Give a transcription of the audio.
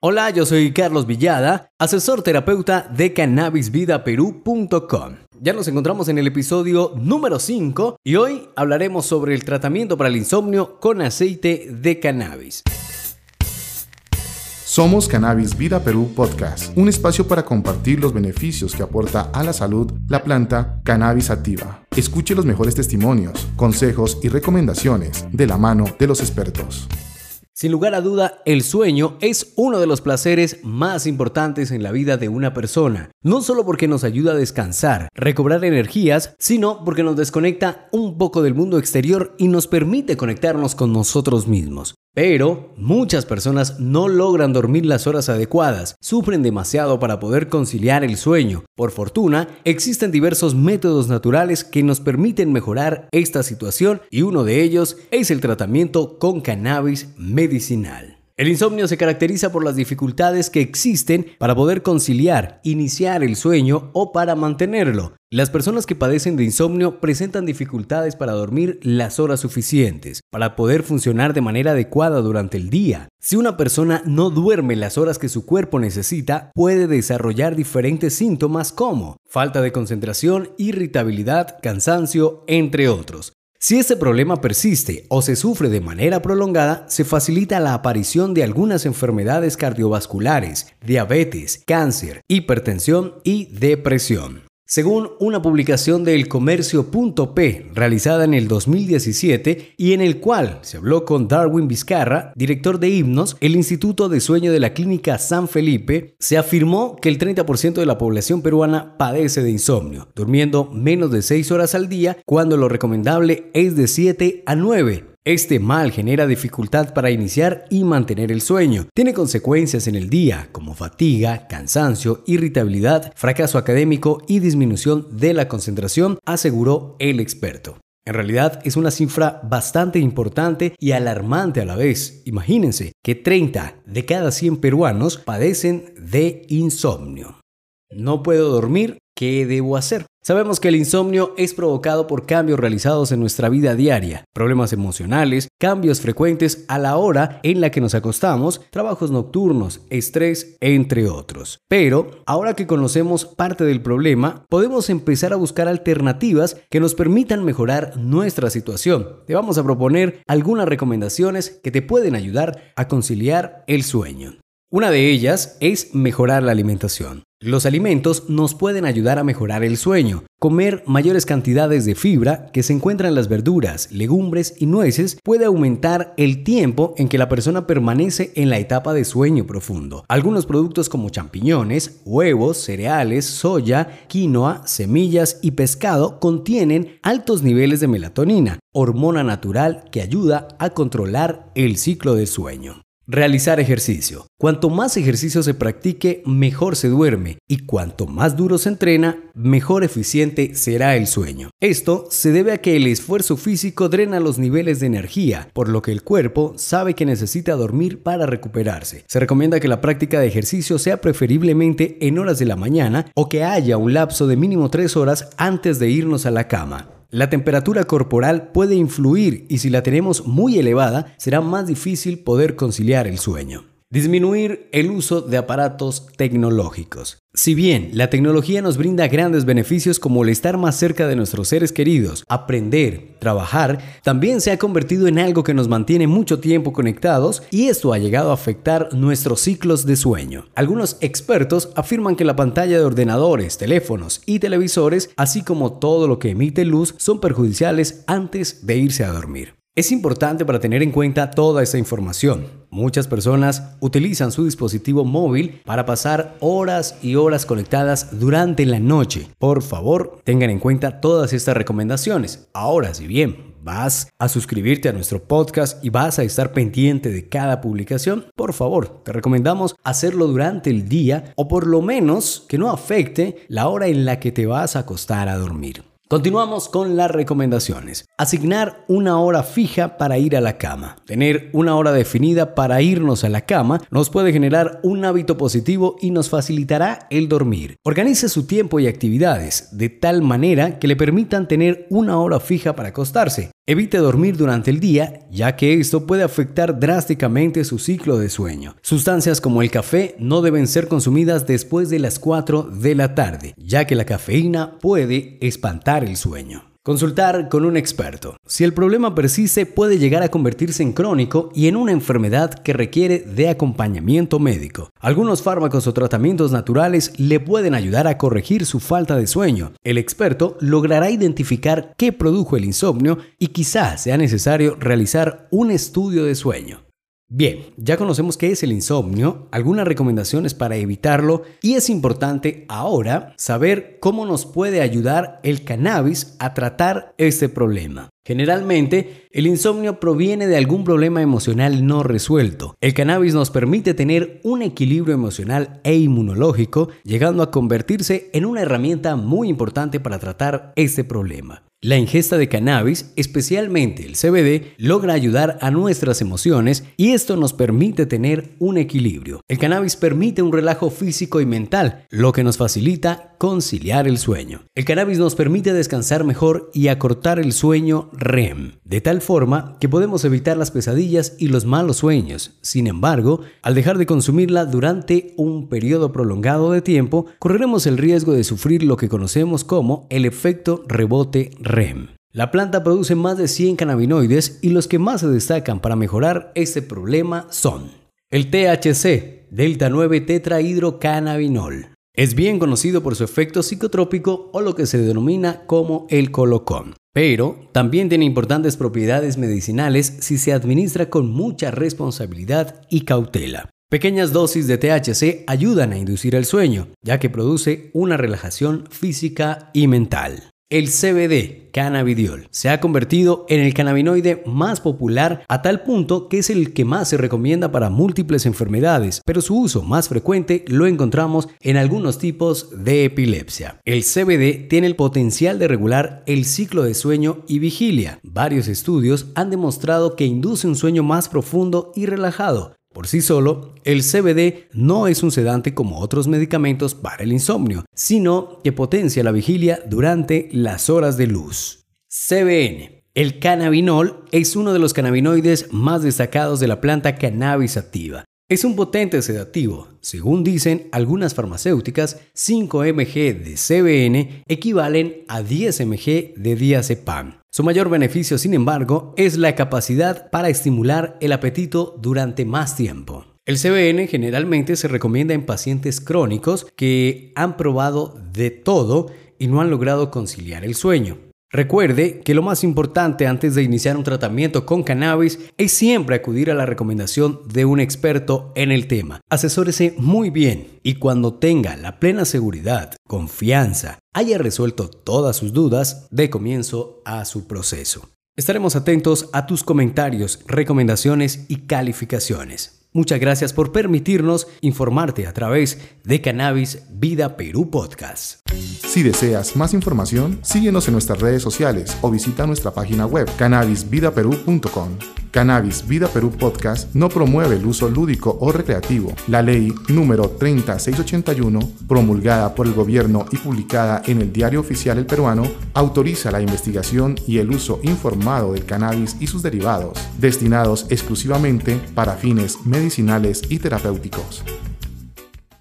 Hola, yo soy Carlos Villada, asesor terapeuta de cannabisvidaperú.com. Ya nos encontramos en el episodio número 5 y hoy hablaremos sobre el tratamiento para el insomnio con aceite de cannabis. Somos Cannabis Vida Perú Podcast, un espacio para compartir los beneficios que aporta a la salud la planta cannabis activa. Escuche los mejores testimonios, consejos y recomendaciones de la mano de los expertos. Sin lugar a duda, el sueño es uno de los placeres más importantes en la vida de una persona, no solo porque nos ayuda a descansar, recobrar energías, sino porque nos desconecta un poco del mundo exterior y nos permite conectarnos con nosotros mismos. Pero muchas personas no logran dormir las horas adecuadas, sufren demasiado para poder conciliar el sueño. Por fortuna, existen diversos métodos naturales que nos permiten mejorar esta situación y uno de ellos es el tratamiento con cannabis medicinal. El insomnio se caracteriza por las dificultades que existen para poder conciliar, iniciar el sueño o para mantenerlo. Las personas que padecen de insomnio presentan dificultades para dormir las horas suficientes, para poder funcionar de manera adecuada durante el día. Si una persona no duerme las horas que su cuerpo necesita, puede desarrollar diferentes síntomas como falta de concentración, irritabilidad, cansancio, entre otros. Si este problema persiste o se sufre de manera prolongada, se facilita la aparición de algunas enfermedades cardiovasculares, diabetes, cáncer, hipertensión y depresión. Según una publicación del Comercio.p realizada en el 2017 y en el cual se habló con Darwin Vizcarra, director de himnos, el Instituto de Sueño de la Clínica San Felipe, se afirmó que el 30% de la población peruana padece de insomnio, durmiendo menos de 6 horas al día cuando lo recomendable es de 7 a 9. Este mal genera dificultad para iniciar y mantener el sueño. Tiene consecuencias en el día, como fatiga, cansancio, irritabilidad, fracaso académico y disminución de la concentración, aseguró el experto. En realidad es una cifra bastante importante y alarmante a la vez. Imagínense que 30 de cada 100 peruanos padecen de insomnio. No puedo dormir, ¿qué debo hacer? Sabemos que el insomnio es provocado por cambios realizados en nuestra vida diaria, problemas emocionales, cambios frecuentes a la hora en la que nos acostamos, trabajos nocturnos, estrés, entre otros. Pero, ahora que conocemos parte del problema, podemos empezar a buscar alternativas que nos permitan mejorar nuestra situación. Te vamos a proponer algunas recomendaciones que te pueden ayudar a conciliar el sueño. Una de ellas es mejorar la alimentación. Los alimentos nos pueden ayudar a mejorar el sueño. Comer mayores cantidades de fibra que se encuentra en las verduras, legumbres y nueces puede aumentar el tiempo en que la persona permanece en la etapa de sueño profundo. Algunos productos como champiñones, huevos, cereales, soya, quinoa, semillas y pescado contienen altos niveles de melatonina, hormona natural que ayuda a controlar el ciclo del sueño. Realizar ejercicio. Cuanto más ejercicio se practique, mejor se duerme y cuanto más duro se entrena, mejor eficiente será el sueño. Esto se debe a que el esfuerzo físico drena los niveles de energía, por lo que el cuerpo sabe que necesita dormir para recuperarse. Se recomienda que la práctica de ejercicio sea preferiblemente en horas de la mañana o que haya un lapso de mínimo 3 horas antes de irnos a la cama. La temperatura corporal puede influir y si la tenemos muy elevada será más difícil poder conciliar el sueño. Disminuir el uso de aparatos tecnológicos. Si bien la tecnología nos brinda grandes beneficios como el estar más cerca de nuestros seres queridos, aprender, trabajar, también se ha convertido en algo que nos mantiene mucho tiempo conectados y esto ha llegado a afectar nuestros ciclos de sueño. Algunos expertos afirman que la pantalla de ordenadores, teléfonos y televisores, así como todo lo que emite luz, son perjudiciales antes de irse a dormir. Es importante para tener en cuenta toda esta información. Muchas personas utilizan su dispositivo móvil para pasar horas y horas conectadas durante la noche. Por favor, tengan en cuenta todas estas recomendaciones. Ahora, si bien vas a suscribirte a nuestro podcast y vas a estar pendiente de cada publicación, por favor, te recomendamos hacerlo durante el día o por lo menos que no afecte la hora en la que te vas a acostar a dormir. Continuamos con las recomendaciones. Asignar una hora fija para ir a la cama. Tener una hora definida para irnos a la cama nos puede generar un hábito positivo y nos facilitará el dormir. Organice su tiempo y actividades de tal manera que le permitan tener una hora fija para acostarse. Evite dormir durante el día, ya que esto puede afectar drásticamente su ciclo de sueño. Sustancias como el café no deben ser consumidas después de las 4 de la tarde, ya que la cafeína puede espantar el sueño. Consultar con un experto. Si el problema persiste, puede llegar a convertirse en crónico y en una enfermedad que requiere de acompañamiento médico. Algunos fármacos o tratamientos naturales le pueden ayudar a corregir su falta de sueño. El experto logrará identificar qué produjo el insomnio y quizás sea necesario realizar un estudio de sueño. Bien, ya conocemos qué es el insomnio, algunas recomendaciones para evitarlo y es importante ahora saber cómo nos puede ayudar el cannabis a tratar este problema. Generalmente, el insomnio proviene de algún problema emocional no resuelto. El cannabis nos permite tener un equilibrio emocional e inmunológico, llegando a convertirse en una herramienta muy importante para tratar este problema. La ingesta de cannabis, especialmente el CBD, logra ayudar a nuestras emociones y esto nos permite tener un equilibrio. El cannabis permite un relajo físico y mental, lo que nos facilita conciliar el sueño. El cannabis nos permite descansar mejor y acortar el sueño REM, de tal forma que podemos evitar las pesadillas y los malos sueños. Sin embargo, al dejar de consumirla durante un periodo prolongado de tiempo, correremos el riesgo de sufrir lo que conocemos como el efecto rebote REM. La planta produce más de 100 cannabinoides y los que más se destacan para mejorar este problema son el THC, delta 9 tetrahidrocannabinol. Es bien conocido por su efecto psicotrópico o lo que se denomina como el colocón, pero también tiene importantes propiedades medicinales si se administra con mucha responsabilidad y cautela. Pequeñas dosis de THC ayudan a inducir el sueño, ya que produce una relajación física y mental. El CBD, cannabidiol, se ha convertido en el cannabinoide más popular a tal punto que es el que más se recomienda para múltiples enfermedades, pero su uso más frecuente lo encontramos en algunos tipos de epilepsia. El CBD tiene el potencial de regular el ciclo de sueño y vigilia. Varios estudios han demostrado que induce un sueño más profundo y relajado, por sí solo, el CBD no es un sedante como otros medicamentos para el insomnio, sino que potencia la vigilia durante las horas de luz. CBN. El cannabinol es uno de los cannabinoides más destacados de la planta cannabis activa. Es un potente sedativo. Según dicen algunas farmacéuticas, 5 mg de CBN equivalen a 10 mg de diazepam. Su mayor beneficio, sin embargo, es la capacidad para estimular el apetito durante más tiempo. El CBN generalmente se recomienda en pacientes crónicos que han probado de todo y no han logrado conciliar el sueño. Recuerde que lo más importante antes de iniciar un tratamiento con cannabis es siempre acudir a la recomendación de un experto en el tema. Asesórese muy bien y cuando tenga la plena seguridad, confianza, haya resuelto todas sus dudas, de comienzo a su proceso. Estaremos atentos a tus comentarios, recomendaciones y calificaciones. Muchas gracias por permitirnos informarte a través de Cannabis Vida Perú Podcast. Si deseas más información, síguenos en nuestras redes sociales o visita nuestra página web cannabisvidaperú.com. Cannabis Vida Perú Podcast no promueve el uso lúdico o recreativo. La ley número 30681, promulgada por el gobierno y publicada en el Diario Oficial El Peruano, autoriza la investigación y el uso informado del cannabis y sus derivados, destinados exclusivamente para fines medicinales y terapéuticos.